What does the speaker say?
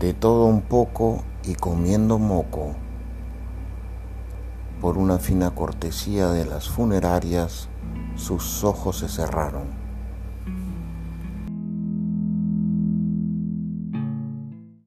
de todo un poco y comiendo moco, por una fina cortesía de las funerarias, sus ojos se cerraron.